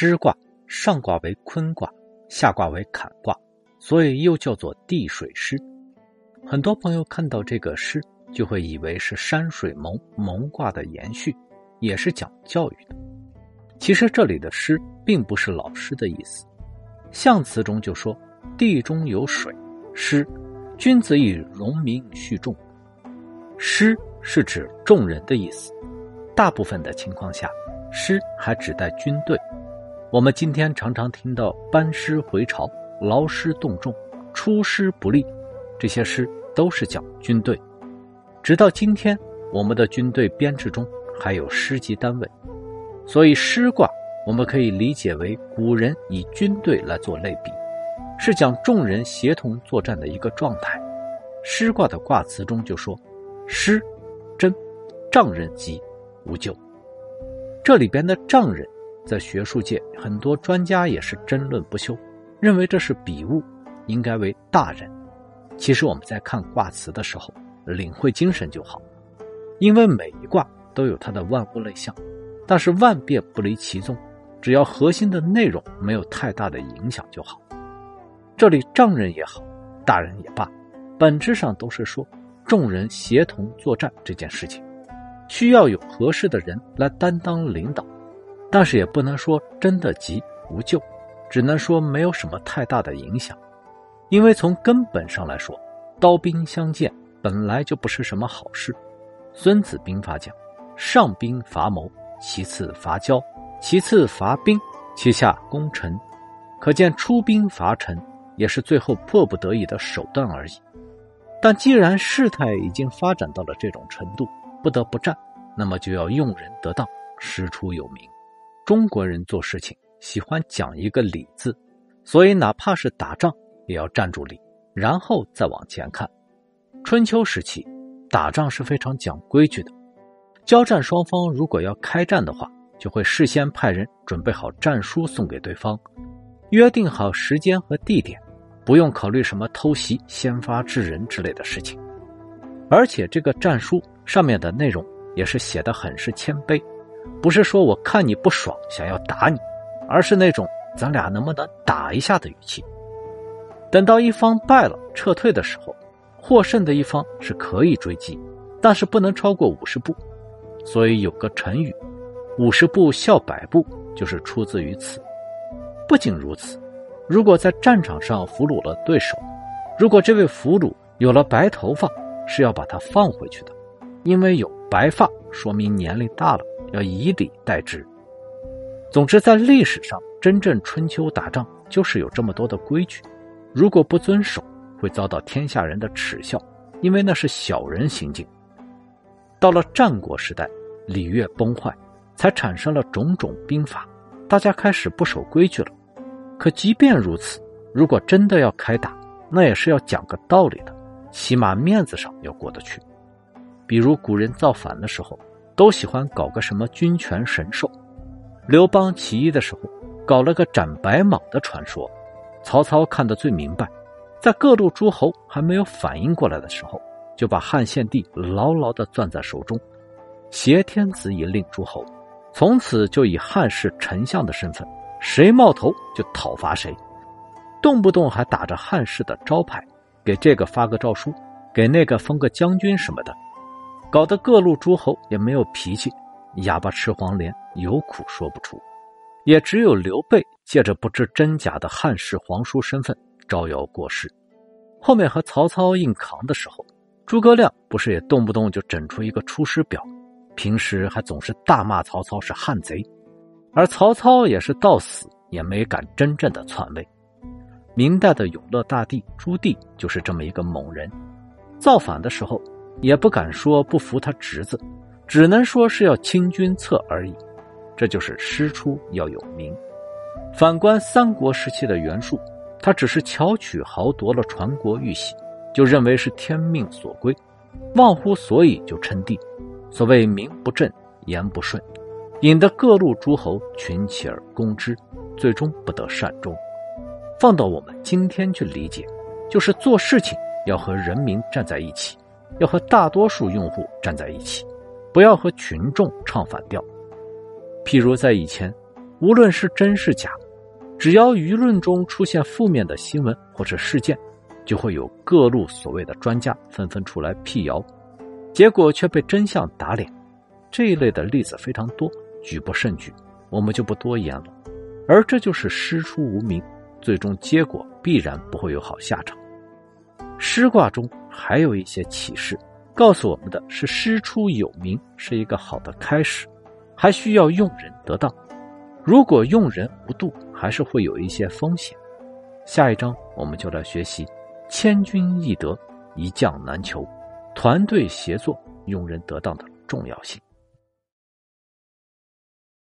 师卦上卦为坤卦，下卦为坎卦，所以又叫做地水师。很多朋友看到这个师，就会以为是山水蒙蒙卦的延续，也是讲教育的。其实这里的师并不是老师的意思。象辞中就说：“地中有水，师，君子以容民恤众。”师是指众人的意思。大部分的情况下，师还指代军队。我们今天常常听到班师回朝、劳师动众、出师不利，这些师都是讲军队。直到今天，我们的军队编制中还有师级单位，所以师卦我们可以理解为古人以军队来做类比，是讲众人协同作战的一个状态。师卦的卦辞中就说：“师，真，丈人吉。”无咎。这里边的丈人，在学术界很多专家也是争论不休，认为这是比物，应该为大人。其实我们在看卦辞的时候，领会精神就好，因为每一卦都有它的万物类象，但是万变不离其宗，只要核心的内容没有太大的影响就好。这里丈人也好，大人也罢，本质上都是说众人协同作战这件事情。需要有合适的人来担当领导，但是也不能说真的急无救，只能说没有什么太大的影响。因为从根本上来说，刀兵相见本来就不是什么好事。孙子兵法讲：上兵伐谋，其次伐交，其次伐兵，其下攻城。可见出兵伐陈也是最后迫不得已的手段而已。但既然事态已经发展到了这种程度，不得不战，那么就要用人得当，师出有名。中国人做事情喜欢讲一个理字，所以哪怕是打仗也要站住理，然后再往前看。春秋时期打仗是非常讲规矩的，交战双方如果要开战的话，就会事先派人准备好战书送给对方，约定好时间和地点，不用考虑什么偷袭、先发制人之类的事情。而且这个战书。上面的内容也是写的很是谦卑，不是说我看你不爽想要打你，而是那种咱俩能不能打一下的语气。等到一方败了撤退的时候，获胜的一方是可以追击，但是不能超过五十步。所以有个成语“五十步笑百步”就是出自于此。不仅如此，如果在战场上俘虏了对手，如果这位俘虏有了白头发，是要把他放回去的。因为有白发，说明年龄大了，要以礼待之。总之，在历史上，真正春秋打仗就是有这么多的规矩，如果不遵守，会遭到天下人的耻笑，因为那是小人行径。到了战国时代，礼乐崩坏，才产生了种种兵法，大家开始不守规矩了。可即便如此，如果真的要开打，那也是要讲个道理的，起码面子上要过得去。比如古人造反的时候，都喜欢搞个什么君权神授。刘邦起义的时候，搞了个斩白蟒的传说。曹操看得最明白，在各路诸侯还没有反应过来的时候，就把汉献帝牢牢的攥在手中，挟天子以令诸侯。从此就以汉室丞相的身份，谁冒头就讨伐谁，动不动还打着汉室的招牌，给这个发个诏书，给那个封个将军什么的。搞得各路诸侯也没有脾气，哑巴吃黄连，有苦说不出。也只有刘备借着不知真假的汉室皇叔身份招摇过市。后面和曹操硬扛的时候，诸葛亮不是也动不动就整出一个出师表，平时还总是大骂曹操是汉贼，而曹操也是到死也没敢真正的篡位。明代的永乐大帝朱棣就是这么一个猛人，造反的时候。也不敢说不服他侄子，只能说是要清君侧而已。这就是师出要有名。反观三国时期的袁术，他只是巧取豪夺了传国玉玺，就认为是天命所归，忘乎所以就称帝。所谓名不正言不顺，引得各路诸侯群起而攻之，最终不得善终。放到我们今天去理解，就是做事情要和人民站在一起。要和大多数用户站在一起，不要和群众唱反调。譬如在以前，无论是真是假，只要舆论中出现负面的新闻或者事件，就会有各路所谓的专家纷纷出来辟谣，结果却被真相打脸。这一类的例子非常多，举不胜举，我们就不多言了。而这就是师出无名，最终结果必然不会有好下场。师卦中还有一些启示，告诉我们的是：师出有名是一个好的开始，还需要用人得当。如果用人无度，还是会有一些风险。下一章我们就来学习“千军易得，一将难求”，团队协作、用人得当的重要性。